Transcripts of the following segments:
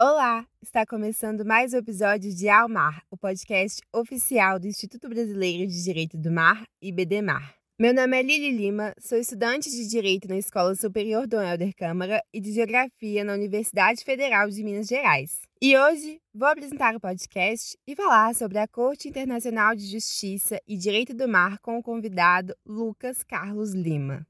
Olá! Está começando mais um episódio de Almar, o podcast oficial do Instituto Brasileiro de Direito do Mar, IBDMAR. Meu nome é Lili Lima, sou estudante de Direito na Escola Superior Dom Helder Câmara e de Geografia na Universidade Federal de Minas Gerais. E hoje vou apresentar o podcast e falar sobre a Corte Internacional de Justiça e Direito do Mar com o convidado Lucas Carlos Lima.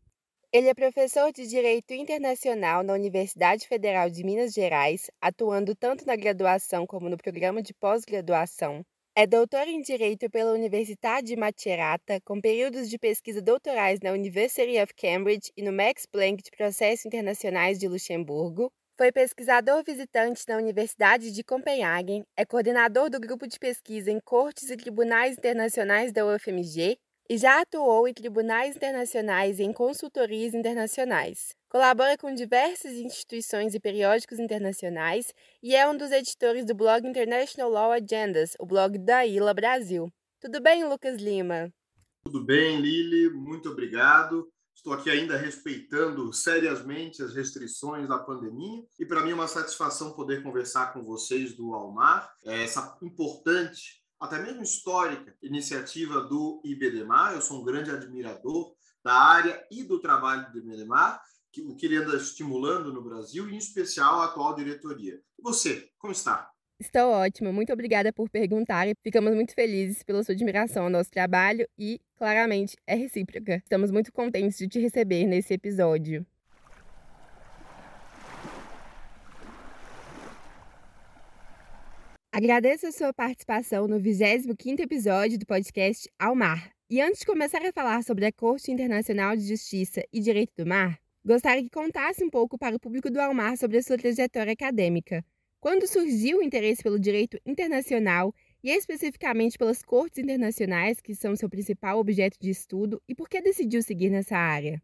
Ele é professor de Direito Internacional na Universidade Federal de Minas Gerais, atuando tanto na graduação como no programa de pós-graduação. É doutor em Direito pela Universidade de Macerata, com períodos de pesquisa doutorais na University of Cambridge e no Max Planck de Processos Internacionais de Luxemburgo. Foi pesquisador visitante na Universidade de Copenhagen, é coordenador do grupo de pesquisa em Cortes e Tribunais Internacionais da UFMG e já atuou em tribunais internacionais e em consultorias internacionais. Colabora com diversas instituições e periódicos internacionais e é um dos editores do blog International Law Agendas, o blog da ILA Brasil. Tudo bem, Lucas Lima? Tudo bem, Lili, muito obrigado. Estou aqui ainda respeitando seriamente as restrições da pandemia e para mim é uma satisfação poder conversar com vocês do Almar, essa importante até mesmo histórica, iniciativa do IBDMAR. Eu sou um grande admirador da área e do trabalho do IBDMAR, que, o que ele anda estimulando no Brasil, e em especial a atual diretoria. E você, como está? Estou ótima, muito obrigada por perguntar e ficamos muito felizes pela sua admiração ao nosso trabalho e, claramente, é recíproca. Estamos muito contentes de te receber nesse episódio. Agradeço a sua participação no 25º episódio do podcast Ao Mar. E antes de começar a falar sobre a Corte Internacional de Justiça e Direito do Mar, gostaria que contasse um pouco para o público do Almar sobre a sua trajetória acadêmica. Quando surgiu o interesse pelo direito internacional e especificamente pelas cortes internacionais, que são seu principal objeto de estudo, e por que decidiu seguir nessa área?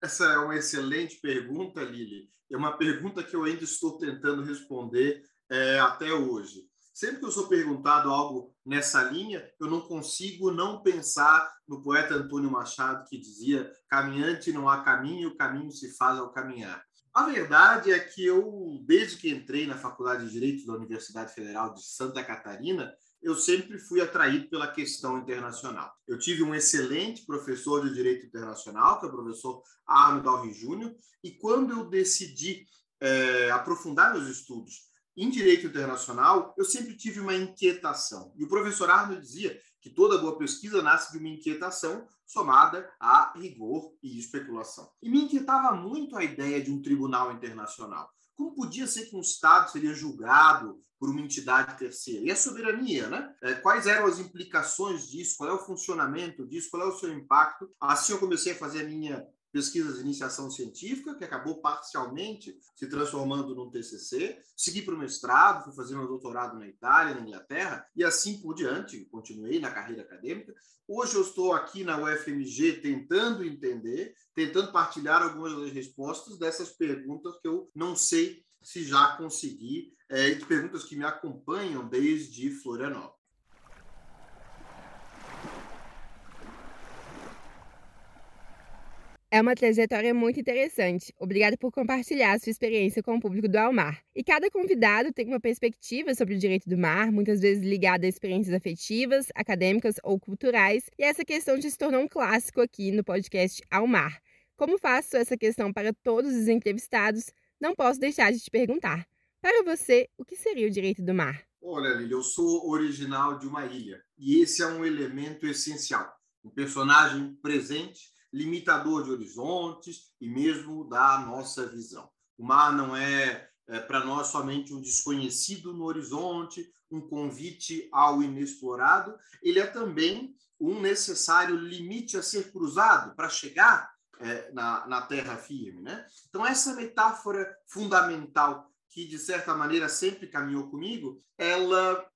Essa é uma excelente pergunta, Lili. É uma pergunta que eu ainda estou tentando responder é, até hoje. Sempre que eu sou perguntado algo nessa linha, eu não consigo não pensar no poeta Antônio Machado que dizia: caminhante não há caminho, o caminho se faz ao caminhar. A verdade é que eu, desde que entrei na Faculdade de Direito da Universidade Federal de Santa Catarina, eu sempre fui atraído pela questão internacional. Eu tive um excelente professor de Direito Internacional, que é o professor Arnold Alves Júnior, e quando eu decidi é, aprofundar meus estudos em direito internacional, eu sempre tive uma inquietação. E o professor Arnold dizia que toda boa pesquisa nasce de uma inquietação somada a rigor e especulação. E me inquietava muito a ideia de um tribunal internacional. Como podia ser que um Estado seria julgado por uma entidade terceira? E a soberania, né? É, quais eram as implicações disso? Qual é o funcionamento disso? Qual é o seu impacto? Assim eu comecei a fazer a minha pesquisas de iniciação científica, que acabou parcialmente se transformando num TCC, segui para o mestrado, fui fazer meu doutorado na Itália, na Inglaterra, e assim por diante, continuei na carreira acadêmica. Hoje eu estou aqui na UFMG tentando entender, tentando partilhar algumas das respostas dessas perguntas que eu não sei se já consegui, é, e perguntas que me acompanham desde Florianópolis. É uma trajetória muito interessante. Obrigada por compartilhar sua experiência com o público do Almar. E cada convidado tem uma perspectiva sobre o direito do mar, muitas vezes ligada a experiências afetivas, acadêmicas ou culturais, e essa questão já se tornou um clássico aqui no podcast Almar. Como faço essa questão para todos os entrevistados, não posso deixar de te perguntar. Para você, o que seria o direito do mar? Olha, Lili, eu sou original de uma ilha e esse é um elemento essencial. Um personagem presente limitador de horizontes e mesmo da nossa visão. O mar não é, é para nós somente um desconhecido no horizonte, um convite ao inexplorado, ele é também um necessário limite a ser cruzado para chegar é, na, na terra firme. Né? Então, essa metáfora fundamental que, de certa maneira, sempre caminhou comigo, ela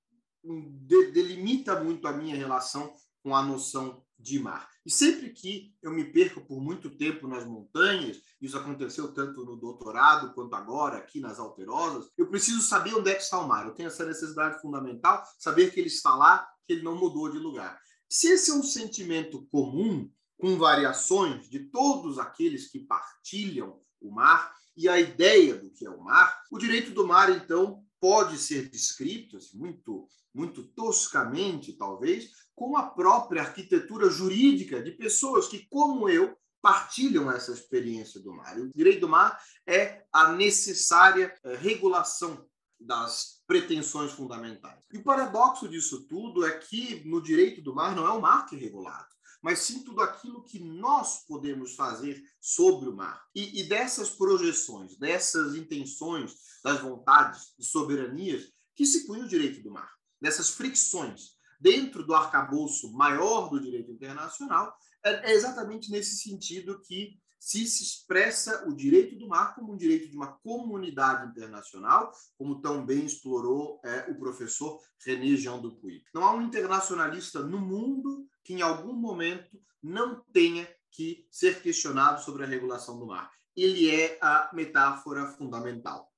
hum, de, delimita muito a minha relação com a noção de mar. E sempre que eu me perco por muito tempo nas montanhas, isso aconteceu tanto no doutorado quanto agora aqui nas Alterosas, eu preciso saber onde é que está o mar. Eu tenho essa necessidade fundamental, saber que ele está lá, que ele não mudou de lugar. Se esse é um sentimento comum, com variações de todos aqueles que partilham o mar e a ideia do que é o mar, o direito do mar, então, pode ser descrito, assim, muito, muito toscamente, talvez, como a própria arquitetura jurídica de pessoas que, como eu, partilham essa experiência do mar. o direito do mar é a necessária eh, regulação das pretensões fundamentais. E o paradoxo disso tudo é que no direito do mar não é o mar que é regulado, mas sim tudo aquilo que nós podemos fazer sobre o mar. E, e dessas projeções, dessas intenções, das vontades e soberanias que se põe o direito do mar, dessas fricções dentro do arcabouço maior do direito internacional, é, é exatamente nesse sentido que se se expressa o direito do mar como um direito de uma comunidade internacional, como tão bem explorou é, o professor René Jean Dupuy. Não há um internacionalista no mundo que em algum momento não tenha que ser questionado sobre a regulação do mar. Ele é a metáfora fundamental.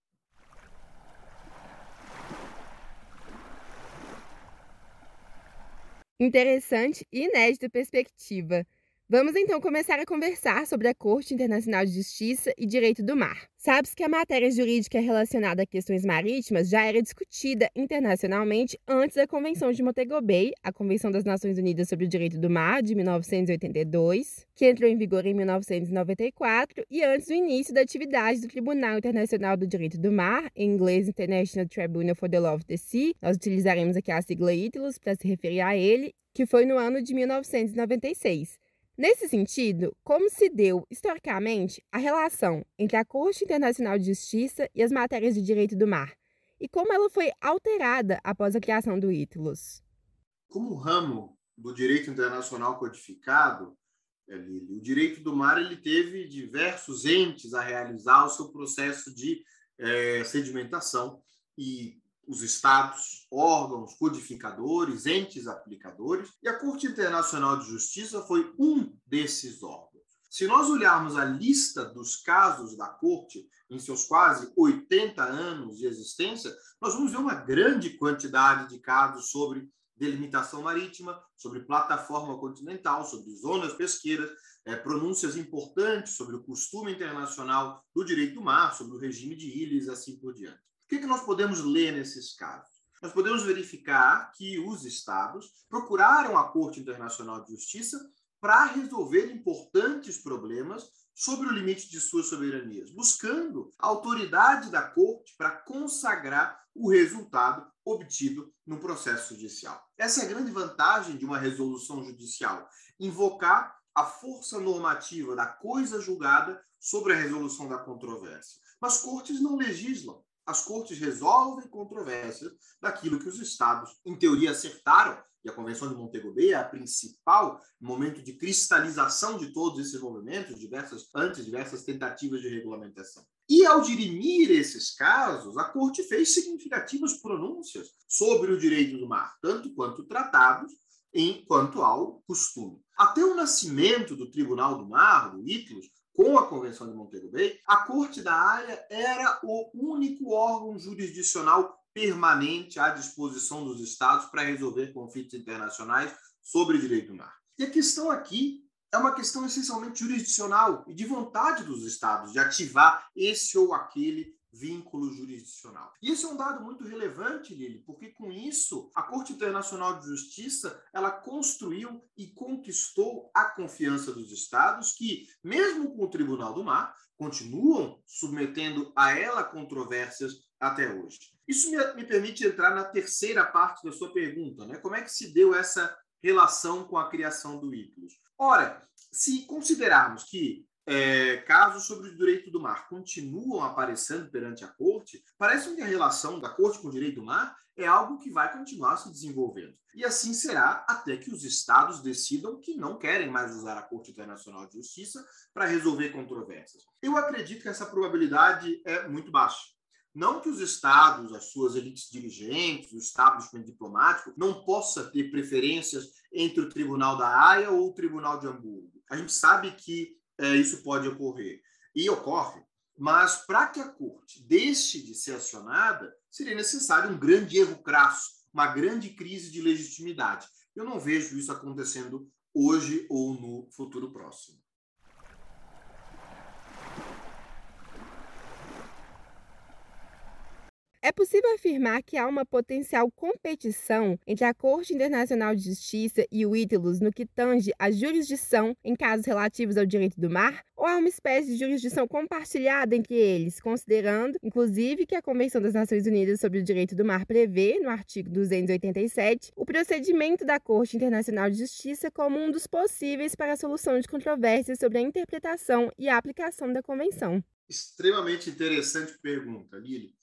Interessante e inédita perspectiva. Vamos então começar a conversar sobre a Corte Internacional de Justiça e Direito do Mar. Sabe-se que a matéria jurídica relacionada a questões marítimas já era discutida internacionalmente antes da Convenção de Montego Bay, a Convenção das Nações Unidas sobre o Direito do Mar, de 1982, que entrou em vigor em 1994, e antes do início da atividade do Tribunal Internacional do Direito do Mar, em inglês International Tribunal for the Law of the Sea, nós utilizaremos aqui a sigla ITLUS para se referir a ele, que foi no ano de 1996. Nesse sentido, como se deu historicamente a relação entre a Corte Internacional de Justiça e as matérias de direito do mar, e como ela foi alterada após a criação do ITLUS? Como ramo do direito internacional codificado, o direito do mar ele teve diversos entes a realizar o seu processo de é, sedimentação e os estados, órgãos codificadores, entes aplicadores, e a Corte Internacional de Justiça foi um desses órgãos. Se nós olharmos a lista dos casos da Corte, em seus quase 80 anos de existência, nós vamos ver uma grande quantidade de casos sobre delimitação marítima, sobre plataforma continental, sobre zonas pesqueiras, é, pronúncias importantes sobre o costume internacional do direito do mar, sobre o regime de ilhas assim por diante que, que nós podemos ler nesses casos? Nós podemos verificar que os estados procuraram a Corte Internacional de Justiça para resolver importantes problemas sobre o limite de suas soberanias, buscando a autoridade da Corte para consagrar o resultado obtido no processo judicial. Essa é a grande vantagem de uma resolução judicial: invocar a força normativa da coisa julgada sobre a resolução da controvérsia. Mas cortes não legislam, as cortes resolvem controvérsias daquilo que os estados, em teoria, acertaram, e a Convenção de Montego Bay é a principal momento de cristalização de todos esses movimentos, diversas, antes diversas tentativas de regulamentação. E ao dirimir esses casos, a Corte fez significativas pronúncias sobre o direito do mar, tanto quanto tratados, enquanto ao costume. Até o nascimento do Tribunal do Mar, do ITLOS, com a Convenção de Montego Bay, a Corte da Haia era o único órgão jurisdicional permanente à disposição dos Estados para resolver conflitos internacionais sobre direito do mar. E a questão aqui é uma questão essencialmente jurisdicional e de vontade dos Estados de ativar esse ou aquele vínculo jurisdicional. E isso é um dado muito relevante, Lili, porque com isso a Corte Internacional de Justiça ela construiu e conquistou a confiança dos estados que, mesmo com o Tribunal do Mar, continuam submetendo a ela controvérsias até hoje. Isso me, me permite entrar na terceira parte da sua pergunta, né? Como é que se deu essa relação com a criação do ICLUS? Ora, se considerarmos que é, casos sobre o direito do mar continuam aparecendo perante a corte, parece que a relação da corte com o direito do mar é algo que vai continuar se desenvolvendo. E assim será até que os estados decidam que não querem mais usar a Corte Internacional de Justiça para resolver controvérsias. Eu acredito que essa probabilidade é muito baixa. Não que os estados, as suas elites dirigentes, o establishment diplomático, não possa ter preferências entre o Tribunal da Haia ou o Tribunal de Hamburgo. A gente sabe que é, isso pode ocorrer. E ocorre. Mas para que a corte deixe de ser acionada, seria necessário um grande erro crasso, uma grande crise de legitimidade. Eu não vejo isso acontecendo hoje ou no futuro próximo. É possível afirmar que há uma potencial competição entre a Corte Internacional de Justiça e o ITILUS no que tange a jurisdição em casos relativos ao direito do mar? Ou há uma espécie de jurisdição compartilhada entre eles, considerando, inclusive, que a Convenção das Nações Unidas sobre o Direito do Mar prevê, no artigo 287, o procedimento da Corte Internacional de Justiça como um dos possíveis para a solução de controvérsias sobre a interpretação e a aplicação da Convenção? Extremamente interessante pergunta, Lili.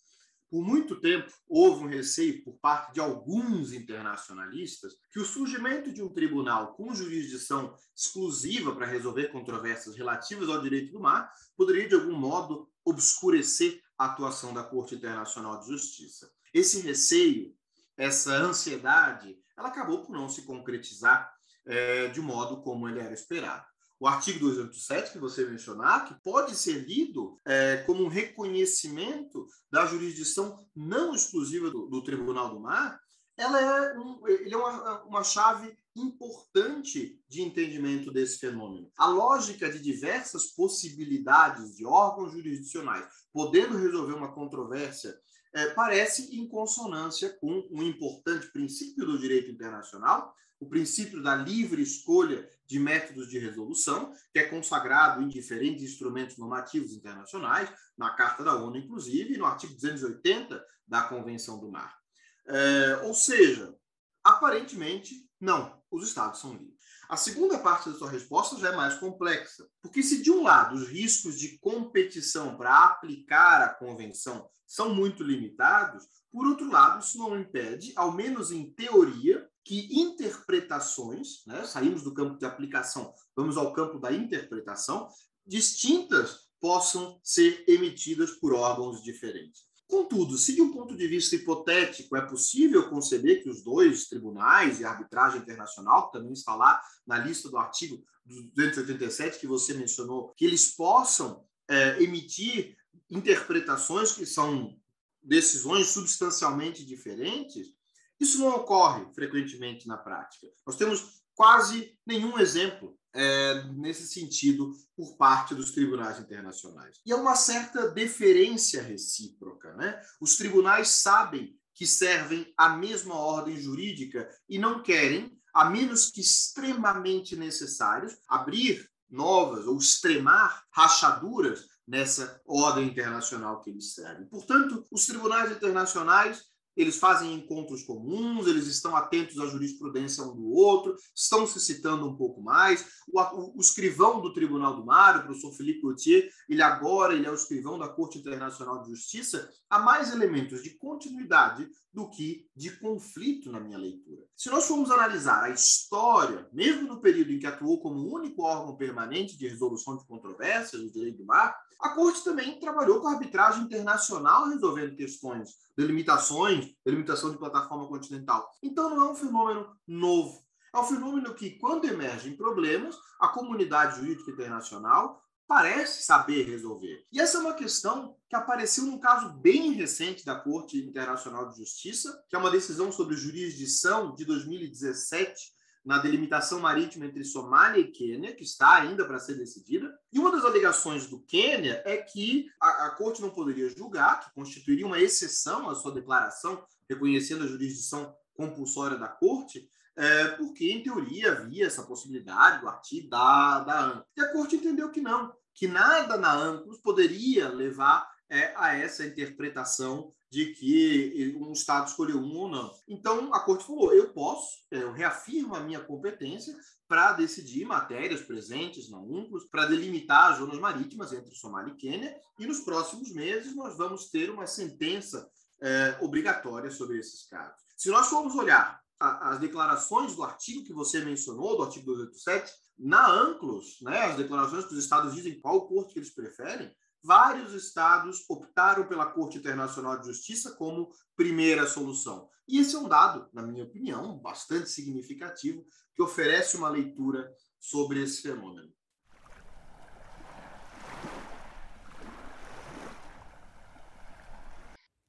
Por muito tempo, houve um receio por parte de alguns internacionalistas que o surgimento de um tribunal com jurisdição exclusiva para resolver controvérsias relativas ao direito do mar poderia, de algum modo, obscurecer a atuação da Corte Internacional de Justiça. Esse receio, essa ansiedade, ela acabou por não se concretizar é, de modo como ele era esperado o artigo 287 que você mencionar, que pode ser lido é, como um reconhecimento da jurisdição não exclusiva do, do Tribunal do Mar, ela é, um, ele é uma, uma chave importante de entendimento desse fenômeno. A lógica de diversas possibilidades de órgãos jurisdicionais podendo resolver uma controvérsia é, parece em consonância com um importante princípio do direito internacional, o princípio da livre escolha de métodos de resolução, que é consagrado em diferentes instrumentos normativos internacionais, na Carta da ONU, inclusive, e no artigo 280 da Convenção do Mar. É, ou seja, aparentemente, não, os Estados são livres. A segunda parte da sua resposta já é mais complexa, porque se de um lado os riscos de competição para aplicar a convenção são muito limitados, por outro lado, isso não impede, ao menos em teoria, que interpretações, né, saímos do campo de aplicação, vamos ao campo da interpretação, distintas possam ser emitidas por órgãos diferentes. Contudo, se de um ponto de vista hipotético é possível conceber que os dois tribunais e arbitragem internacional, que também está lá na lista do artigo 287 que você mencionou, que eles possam é, emitir interpretações que são decisões substancialmente diferentes, isso não ocorre frequentemente na prática. Nós temos quase nenhum exemplo é, nesse sentido por parte dos tribunais internacionais. E há uma certa deferência recíproca. Né? Os tribunais sabem que servem à mesma ordem jurídica e não querem, a menos que extremamente necessários, abrir novas ou extremar rachaduras nessa ordem internacional que eles servem. Portanto, os tribunais internacionais eles fazem encontros comuns, eles estão atentos à jurisprudência um do outro, estão se citando um pouco mais. O, o, o escrivão do Tribunal do Mar, o professor Felipe Gauthier, ele agora ele é o escrivão da Corte Internacional de Justiça, há mais elementos de continuidade do que de conflito na minha leitura. Se nós formos analisar a história, mesmo no período em que atuou como único órgão permanente de resolução de controvérsias do direito do mar, a Corte também trabalhou com a arbitragem internacional resolvendo questões delimitações, delimitação de plataforma continental. Então não é um fenômeno novo. É um fenômeno que, quando emergem problemas, a comunidade jurídica internacional parece saber resolver. E essa é uma questão que apareceu num caso bem recente da Corte Internacional de Justiça, que é uma decisão sobre jurisdição de 2017 na delimitação marítima entre Somália e Quênia, que está ainda para ser decidida. E uma das alegações do Quênia é que a, a corte não poderia julgar, que constituiria uma exceção à sua declaração reconhecendo a jurisdição compulsória da corte, é, porque, em teoria, havia essa possibilidade do artigo da, da. E a corte entendeu que não, que nada na ANCLOS poderia levar é, a essa interpretação de que um Estado escolheu um ou não. Então, a Corte falou: eu posso, eu reafirmo a minha competência para decidir matérias presentes na UNCLOS, para delimitar as zonas marítimas entre Somália e Quênia, e nos próximos meses nós vamos ter uma sentença é, obrigatória sobre esses casos. Se nós formos olhar a, as declarações do artigo que você mencionou, do artigo 287, na ANCLOS, né, as declarações que os estados dizem qual corte que eles preferem, vários estados optaram pela Corte Internacional de Justiça como primeira solução. E esse é um dado, na minha opinião, bastante significativo, que oferece uma leitura sobre esse fenômeno.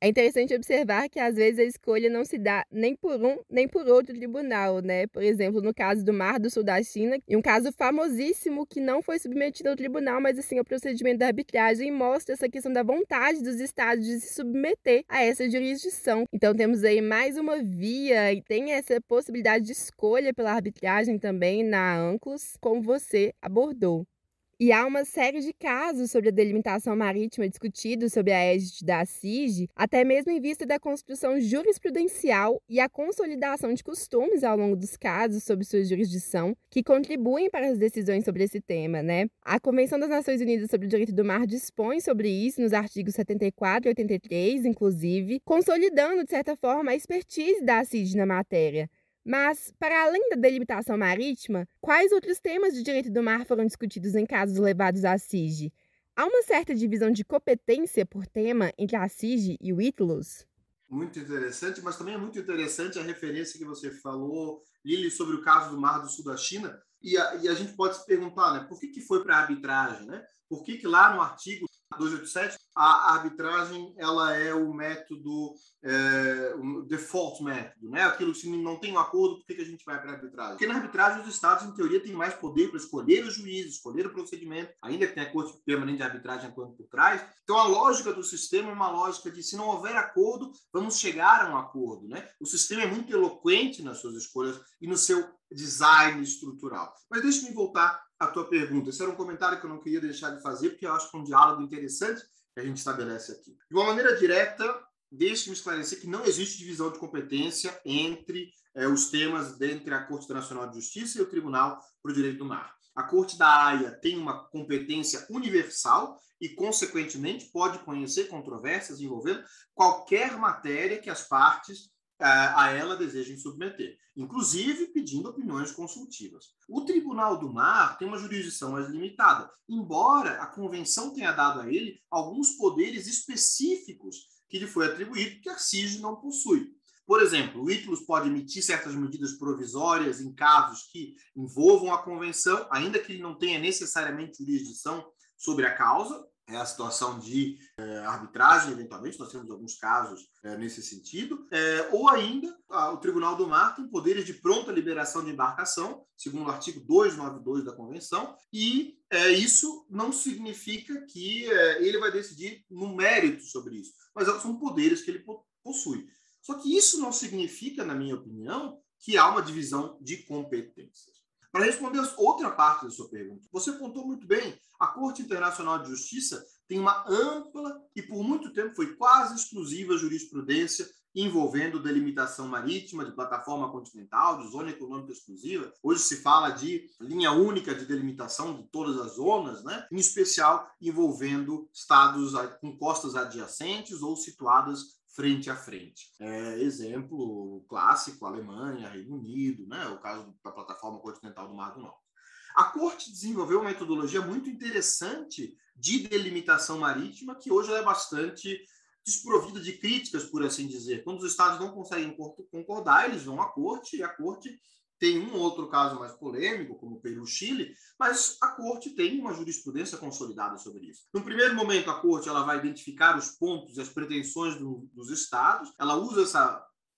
É interessante observar que às vezes a escolha não se dá nem por um nem por outro tribunal, né? Por exemplo, no caso do Mar do Sul da China, e um caso famosíssimo que não foi submetido ao tribunal, mas assim ao procedimento da arbitragem, mostra essa questão da vontade dos estados de se submeter a essa jurisdição. Então temos aí mais uma via e tem essa possibilidade de escolha pela arbitragem também na ANCLOS, como você abordou. E há uma série de casos sobre a delimitação marítima discutidos sob a égide da CIG, até mesmo em vista da construção jurisprudencial e a consolidação de costumes ao longo dos casos sob sua jurisdição, que contribuem para as decisões sobre esse tema, né? A Convenção das Nações Unidas sobre o Direito do Mar dispõe sobre isso nos artigos 74 e 83, inclusive, consolidando, de certa forma, a expertise da CIG na matéria. Mas, para além da delimitação marítima, quais outros temas de direito do mar foram discutidos em casos levados à SIG? Há uma certa divisão de competência por tema entre a SIG e o ITLOS? Muito interessante, mas também é muito interessante a referência que você falou, Lili, sobre o caso do Mar do Sul da China. E a, e a gente pode se perguntar, né, por que, que foi para a arbitragem? Né? Por que, que lá no artigo 287, a arbitragem ela é o método, é, o default método, né? Aquilo que não tem um acordo, por que, que a gente vai para a arbitragem? Porque na arbitragem os estados, em teoria, têm mais poder para escolher o juiz, escolher o procedimento, ainda que tenha a corte permanente de arbitragem atuando por trás. Então a lógica do sistema é uma lógica de se não houver acordo, vamos chegar a um acordo, né? O sistema é muito eloquente nas suas escolhas e no seu design estrutural. Mas deixe-me voltar à tua pergunta. Esse era um comentário que eu não queria deixar de fazer, porque eu acho que é um diálogo interessante que a gente estabelece aqui. De uma maneira direta, deixe-me esclarecer que não existe divisão de competência entre é, os temas entre a Corte Internacional de Justiça e o Tribunal para o Direito do Mar. A Corte da Haia tem uma competência universal e, consequentemente, pode conhecer controvérsias envolvendo qualquer matéria que as partes a ela desejem submeter, inclusive pedindo opiniões consultivas. O Tribunal do Mar tem uma jurisdição mais limitada, embora a convenção tenha dado a ele alguns poderes específicos que lhe foi atribuído que a CIG não possui. Por exemplo, o ITLUS pode emitir certas medidas provisórias em casos que envolvam a convenção, ainda que ele não tenha necessariamente jurisdição sobre a causa, é a situação de é, arbitragem, eventualmente, nós temos alguns casos é, nesse sentido, é, ou ainda a, o Tribunal do Mar tem poderes de pronta liberação de embarcação, segundo o artigo 292 da Convenção, e isso não significa que ele vai decidir no mérito sobre isso, mas são poderes que ele possui. Só que isso não significa, na minha opinião, que há uma divisão de competências. Para responder outra parte da sua pergunta, você contou muito bem, a Corte Internacional de Justiça tem uma ampla e por muito tempo foi quase exclusiva jurisprudência envolvendo delimitação marítima, de plataforma continental, de zona econômica exclusiva. Hoje se fala de linha única de delimitação de todas as zonas, né? em especial envolvendo estados com costas adjacentes ou situadas frente a frente. É, exemplo clássico, Alemanha, Reino Unido, né? o caso da plataforma continental do Mar do Norte. A Corte desenvolveu uma metodologia muito interessante de delimitação marítima, que hoje é bastante desprovida de críticas, por assim dizer. Quando os estados não conseguem concordar, eles vão à Corte e a Corte tem um outro caso mais polêmico, como o Peru-Chile, mas a corte tem uma jurisprudência consolidada sobre isso. No primeiro momento, a corte ela vai identificar os pontos e as pretensões do, dos estados, ela usa esse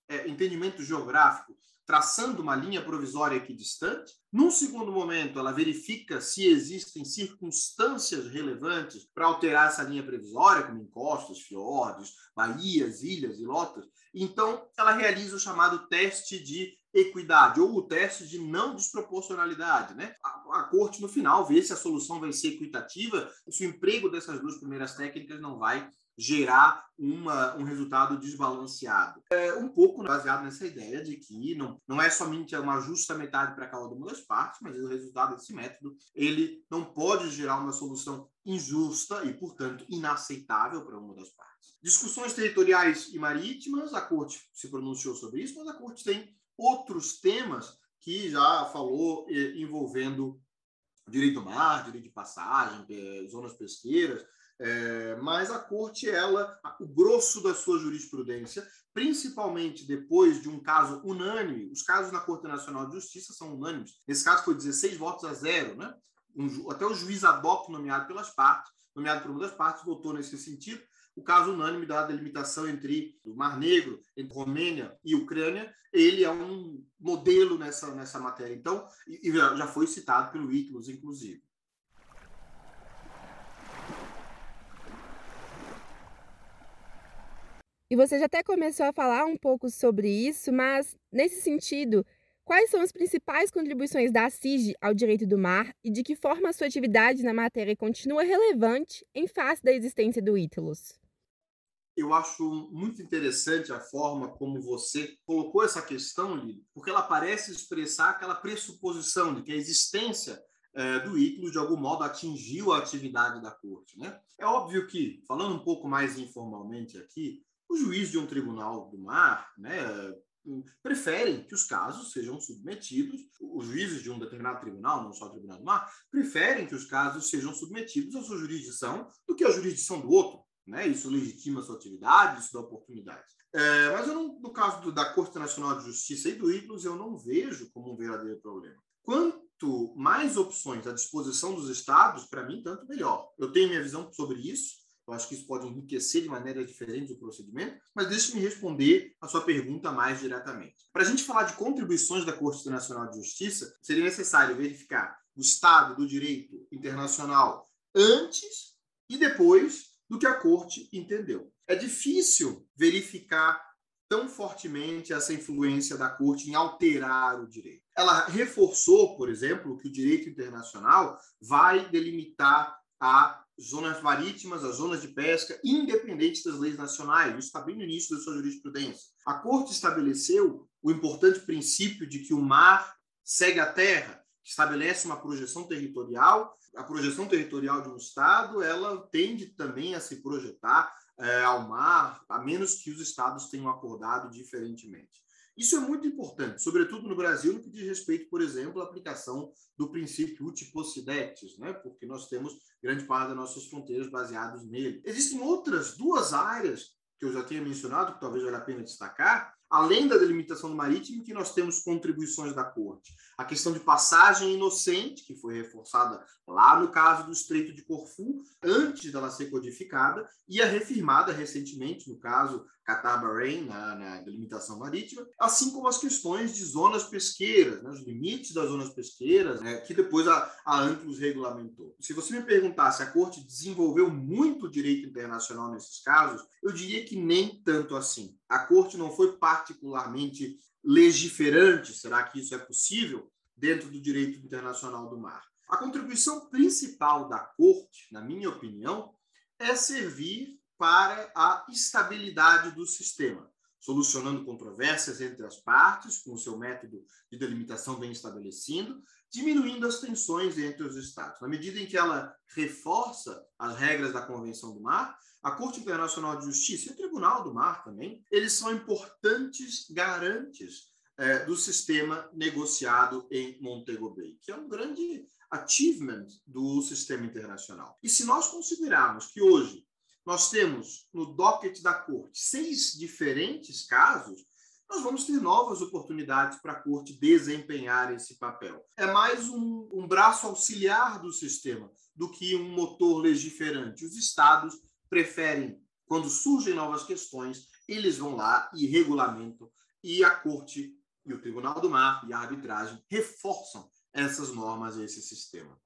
é, entendimento geográfico traçando uma linha provisória equidistante. Num segundo momento, ela verifica se existem circunstâncias relevantes para alterar essa linha provisória, como encostas, fiordes, baías, ilhas e lotas. Então, ela realiza o chamado teste de equidade ou o teste de não desproporcionalidade, né? A, a, corte no final vê se a solução vai ser equitativa, se o emprego dessas duas primeiras técnicas não vai gerar uma, um resultado desbalanceado. É um pouco baseado nessa ideia de que não, não é somente uma justa metade para cada uma das partes, mas o resultado desse método ele não pode gerar uma solução injusta e, portanto, inaceitável para uma das partes. Discussões territoriais e marítimas, a Corte se pronunciou sobre isso, mas a Corte tem outros temas que já falou envolvendo direito do mar, direito de passagem, zonas pesqueiras, é, mas a corte, ela, o grosso da sua jurisprudência, principalmente depois de um caso unânime, os casos na Corte Nacional de Justiça são unânimes. Esse caso foi 16 votos a zero, né? Um, até o juiz ad hoc nomeado pelas partes, nomeado por uma das partes, votou nesse sentido. O caso unânime da delimitação entre o Mar Negro, entre Romênia e Ucrânia, ele é um modelo nessa, nessa matéria. Então, e, já foi citado pelo Iclos, inclusive. E você já até começou a falar um pouco sobre isso, mas nesse sentido, quais são as principais contribuições da CIG ao direito do mar e de que forma a sua atividade na matéria continua relevante em face da existência do ITLUS? Eu acho muito interessante a forma como você colocou essa questão, Lili, porque ela parece expressar aquela pressuposição de que a existência é, do ITLUS, de algum modo, atingiu a atividade da corte. Né? É óbvio que, falando um pouco mais informalmente aqui, o juiz de um tribunal do mar né, preferem que os casos sejam submetidos, os juízes de um determinado tribunal, não só o tribunal do mar, preferem que os casos sejam submetidos à sua jurisdição do que à jurisdição do outro. Né? Isso legitima a sua atividade, isso dá oportunidade. É, mas não, no caso do, da Corte Nacional de Justiça e do ICLUS, eu não vejo como um verdadeiro problema. Quanto mais opções à disposição dos estados, para mim, tanto melhor. Eu tenho minha visão sobre isso, eu acho que isso pode enriquecer de maneira diferente o procedimento, mas deixe-me responder a sua pergunta mais diretamente. Para a gente falar de contribuições da Corte Internacional de Justiça, seria necessário verificar o estado do direito internacional antes e depois do que a Corte entendeu. É difícil verificar tão fortemente essa influência da Corte em alterar o direito. Ela reforçou, por exemplo, que o direito internacional vai delimitar a zonas marítimas, as zonas de pesca, independente das leis nacionais. Isso está bem no início da sua jurisprudência. A Corte estabeleceu o importante princípio de que o mar segue a terra, que estabelece uma projeção territorial. A projeção territorial de um Estado, ela tende também a se projetar é, ao mar, a menos que os Estados tenham acordado diferentemente. Isso é muito importante, sobretudo no Brasil, no que diz respeito, por exemplo, à aplicação do princípio uti possidetis, né? porque nós temos grande parte das nossas fronteiras baseadas nele. Existem outras duas áreas que eu já tinha mencionado, que talvez valha a pena destacar, além da delimitação do marítimo, que nós temos contribuições da Corte. A questão de passagem inocente, que foi reforçada lá no caso do Estreito de Corfu, antes dela ser codificada, e a refirmada recentemente no caso Qatar-Bahrein, na, na, delimitação marítima, assim como as questões de zonas pesqueiras, né, os limites das zonas pesqueiras, né, que depois a, a ANCLUS regulamentou. Se você me perguntar se a Corte desenvolveu muito direito internacional nesses casos, eu diria que nem tanto assim. A Corte não foi particularmente legiferante, será que isso é possível, dentro do direito internacional do mar? A contribuição principal da Corte, na minha opinião, é servir para a estabilidade do sistema, solucionando controvérsias entre as partes, com o seu método de delimitação bem estabelecido, diminuindo as tensões entre os Estados. Na medida em que ela reforça as regras da Convenção do Mar, a Corte Internacional de Justiça e o Tribunal do Mar também, eles são importantes garantes é, do sistema negociado em Montego Bay, que é um grande achievement do sistema internacional. E se nós considerarmos que hoje nós temos no docket da corte seis diferentes casos, nós vamos ter novas oportunidades para a corte desempenhar esse papel. É mais um, um braço auxiliar do sistema do que um motor legiferante. Os estados preferem, quando surgem novas questões, eles vão lá e regulamentam, e a corte e o Tribunal do Mar e a arbitragem reforçam essas normas esse sistema.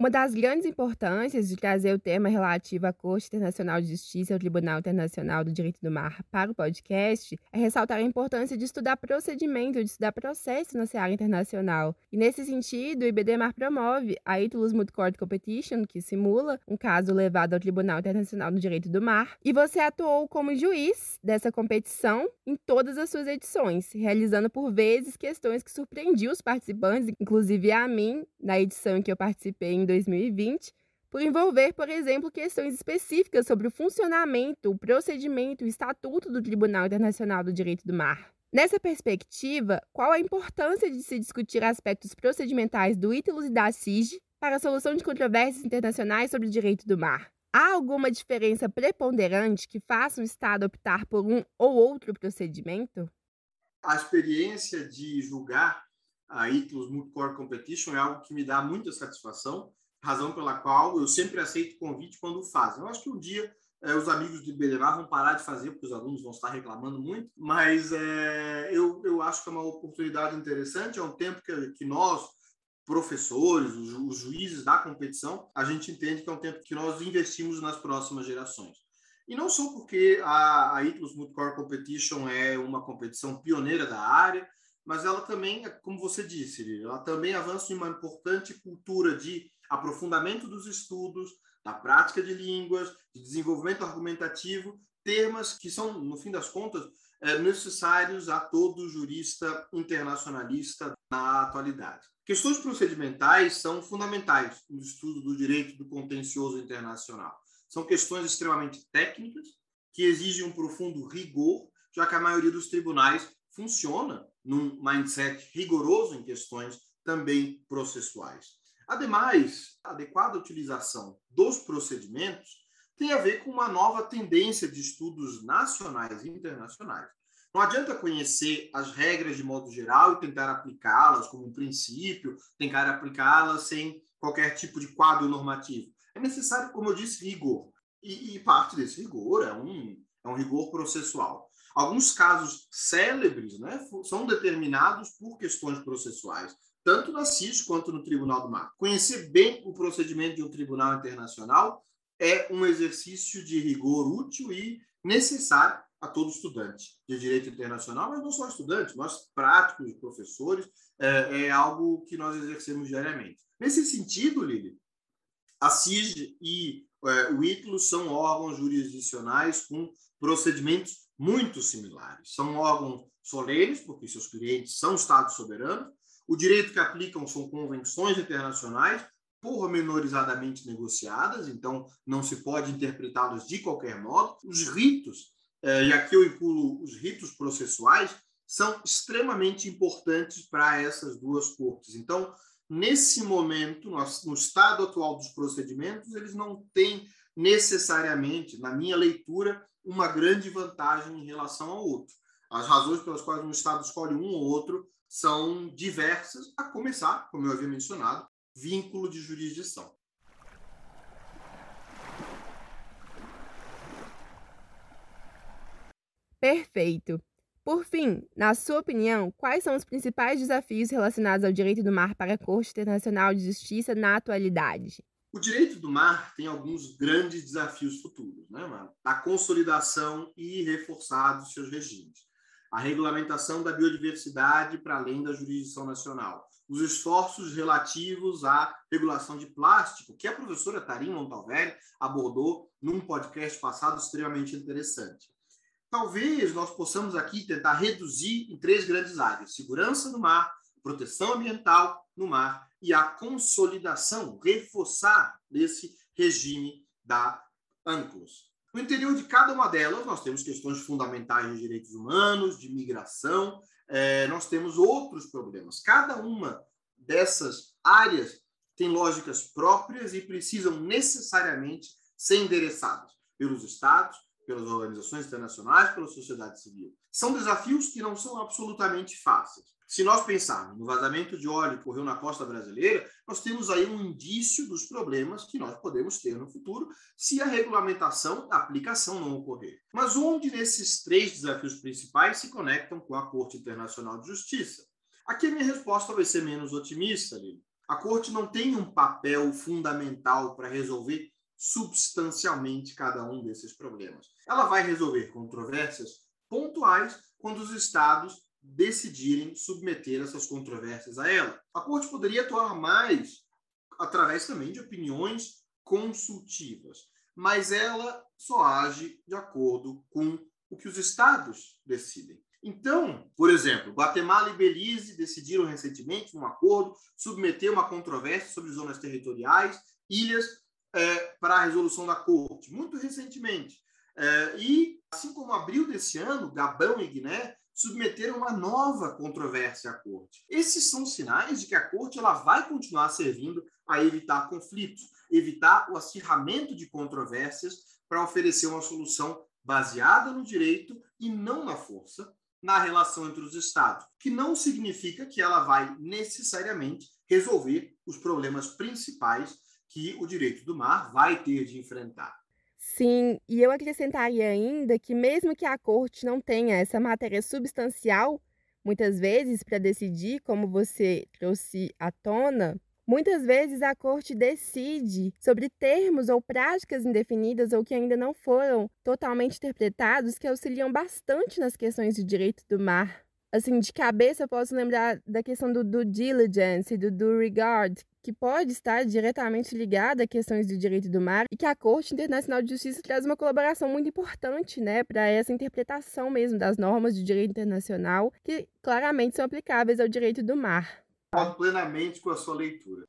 Uma das grandes importâncias de trazer o tema relativo à Corte Internacional de Justiça e ao Tribunal Internacional do Direito do Mar para o podcast é ressaltar a importância de estudar procedimento, de estudar processo na seara internacional. E nesse sentido, o IBDMAR promove a ITLUS Moot Court Competition, que simula um caso levado ao Tribunal Internacional do Direito do Mar. E você atuou como juiz dessa competição em todas as suas edições, realizando por vezes questões que surpreendiam os participantes, inclusive a mim, na edição em que eu participei em 2020, por envolver, por exemplo, questões específicas sobre o funcionamento, o procedimento, o estatuto do Tribunal Internacional do Direito do Mar. Nessa perspectiva, qual a importância de se discutir aspectos procedimentais do ITLUS e da CIG para a solução de controvérsias internacionais sobre o direito do mar? Há alguma diferença preponderante que faça um Estado optar por um ou outro procedimento? A experiência de julgar a ITLOS Multicore Competition é algo que me dá muita satisfação, razão pela qual eu sempre aceito convite quando fazem. Eu acho que um dia é, os amigos de Belemar vão parar de fazer, porque os alunos vão estar reclamando muito, mas é, eu, eu acho que é uma oportunidade interessante, é um tempo que, que nós, professores, os, os juízes da competição, a gente entende que é um tempo que nós investimos nas próximas gerações. E não só porque a, a ITLOS Multicore Competition é uma competição pioneira da área, mas ela também, como você disse, ela também avança em uma importante cultura de aprofundamento dos estudos, da prática de línguas, de desenvolvimento argumentativo, temas que são, no fim das contas, é, necessários a todo jurista internacionalista na atualidade. Questões procedimentais são fundamentais no estudo do direito do contencioso internacional. São questões extremamente técnicas, que exigem um profundo rigor, já que a maioria dos tribunais funciona num mindset rigoroso em questões também processuais. Ademais, a adequada utilização dos procedimentos tem a ver com uma nova tendência de estudos nacionais e internacionais. Não adianta conhecer as regras de modo geral e tentar aplicá-las como um princípio, tentar aplicá-las sem qualquer tipo de quadro normativo. É necessário, como eu disse, rigor. E, e parte desse rigor é um, é um rigor processual. Alguns casos célebres né, são determinados por questões processuais tanto na CIS quanto no Tribunal do Mar. Conhecer bem o procedimento de um tribunal internacional é um exercício de rigor útil e necessário a todo estudante de direito internacional, mas não só estudante, nós práticos, professores, é, é algo que nós exercemos diariamente. Nesse sentido, Lili, a CIG e é, o ITLO são órgãos jurisdicionais com procedimentos muito similares. São órgãos solenes, porque seus clientes são estados soberanos, o direito que aplicam são convenções internacionais, pormenorizadamente negociadas, então não se pode interpretá-los de qualquer modo. Os ritos, eh, e aqui eu incluo os ritos processuais, são extremamente importantes para essas duas cortes. Então, nesse momento, no estado atual dos procedimentos, eles não têm necessariamente, na minha leitura, uma grande vantagem em relação ao outro. As razões pelas quais um Estado escolhe um ou outro são diversas, a começar, como eu havia mencionado, vínculo de jurisdição. Perfeito. Por fim, na sua opinião, quais são os principais desafios relacionados ao direito do mar para a Corte Internacional de Justiça na atualidade? O direito do mar tem alguns grandes desafios futuros, né, mano? A consolidação e reforçar dos seus regimes a regulamentação da biodiversidade para além da jurisdição nacional, os esforços relativos à regulação de plástico, que a professora Tarim Montalvelli abordou num podcast passado extremamente interessante. Talvez nós possamos aqui tentar reduzir em três grandes áreas: segurança no mar, proteção ambiental no mar e a consolidação, reforçar desse regime da ANCLOS. No interior de cada uma delas, nós temos questões fundamentais de direitos humanos, de migração, é, nós temos outros problemas. Cada uma dessas áreas tem lógicas próprias e precisam necessariamente ser endereçadas pelos Estados, pelas organizações internacionais, pela sociedade civil. São desafios que não são absolutamente fáceis. Se nós pensarmos no vazamento de óleo que ocorreu na costa brasileira, nós temos aí um indício dos problemas que nós podemos ter no futuro se a regulamentação, a aplicação não ocorrer. Mas onde nesses três desafios principais se conectam com a Corte Internacional de Justiça? Aqui a minha resposta vai ser menos otimista, Lili. A Corte não tem um papel fundamental para resolver substancialmente cada um desses problemas. Ela vai resolver controvérsias pontuais quando os estados decidirem submeter essas controvérsias a ela. A corte poderia atuar mais através também de opiniões consultivas, mas ela só age de acordo com o que os estados decidem. Então, por exemplo, Guatemala e Belize decidiram recentemente, num acordo, submeter uma controvérsia sobre zonas territoriais, ilhas é, para a resolução da corte, muito recentemente. É, e, assim como abril desse ano, Gabão e Guiné submeteram uma nova controvérsia à corte. Esses são sinais de que a corte ela vai continuar servindo a evitar conflitos, evitar o acirramento de controvérsias para oferecer uma solução baseada no direito e não na força, na relação entre os estados, que não significa que ela vai necessariamente resolver os problemas principais que o direito do mar vai ter de enfrentar. Sim, e eu acrescentaria ainda que, mesmo que a corte não tenha essa matéria substancial, muitas vezes, para decidir, como você trouxe à tona, muitas vezes a corte decide sobre termos ou práticas indefinidas ou que ainda não foram totalmente interpretados que auxiliam bastante nas questões de direito do mar. Assim, de cabeça, eu posso lembrar da questão do due diligence, do due regard, que pode estar diretamente ligada a questões de direito do mar e que a Corte Internacional de Justiça traz uma colaboração muito importante, né, para essa interpretação mesmo das normas de direito internacional que claramente são aplicáveis ao direito do mar. Concordo plenamente com a sua leitura.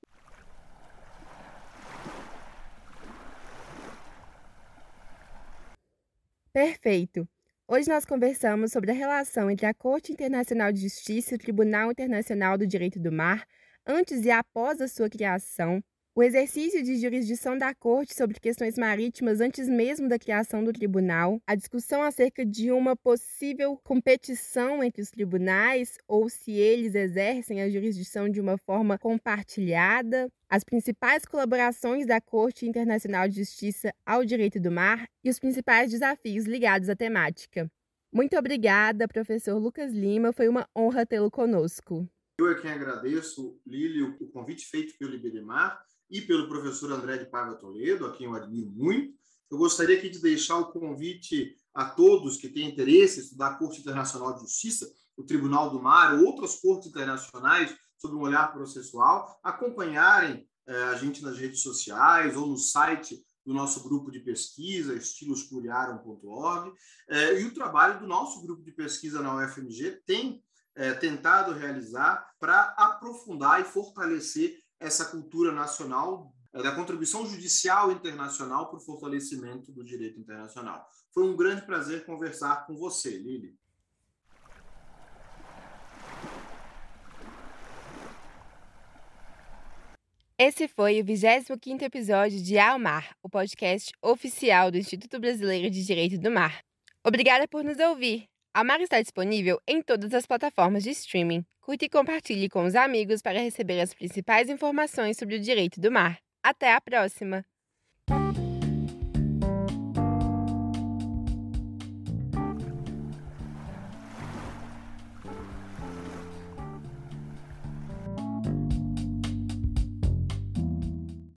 Perfeito. Hoje nós conversamos sobre a relação entre a Corte Internacional de Justiça e o Tribunal Internacional do Direito do Mar antes e após a sua criação, o exercício de jurisdição da Corte sobre questões marítimas antes mesmo da criação do tribunal, a discussão acerca de uma possível competição entre os tribunais ou se eles exercem a jurisdição de uma forma compartilhada, as principais colaborações da Corte Internacional de Justiça ao direito do mar e os principais desafios ligados à temática. Muito obrigada, professor Lucas Lima, foi uma honra tê-lo conosco. Eu é quem agradeço, Lílio, o convite feito pelo Iberemar e pelo professor André de Paiva Toledo, a quem eu admiro muito. Eu gostaria aqui de deixar o convite a todos que têm interesse em estudar a Corte Internacional de Justiça, o Tribunal do Mar ou outras cortes internacionais sobre um olhar processual, acompanharem eh, a gente nas redes sociais ou no site do nosso grupo de pesquisa, estiloscuriaram.org, eh, e o trabalho do nosso grupo de pesquisa na UFMG tem é, tentado realizar para aprofundar e fortalecer essa cultura nacional é, da contribuição judicial internacional para o fortalecimento do direito internacional. Foi um grande prazer conversar com você, Lili. Esse foi o 25º episódio de Ao Mar, o podcast oficial do Instituto Brasileiro de Direito do Mar. Obrigada por nos ouvir. A Mar está disponível em todas as plataformas de streaming. Curte e compartilhe com os amigos para receber as principais informações sobre o direito do mar. Até a próxima!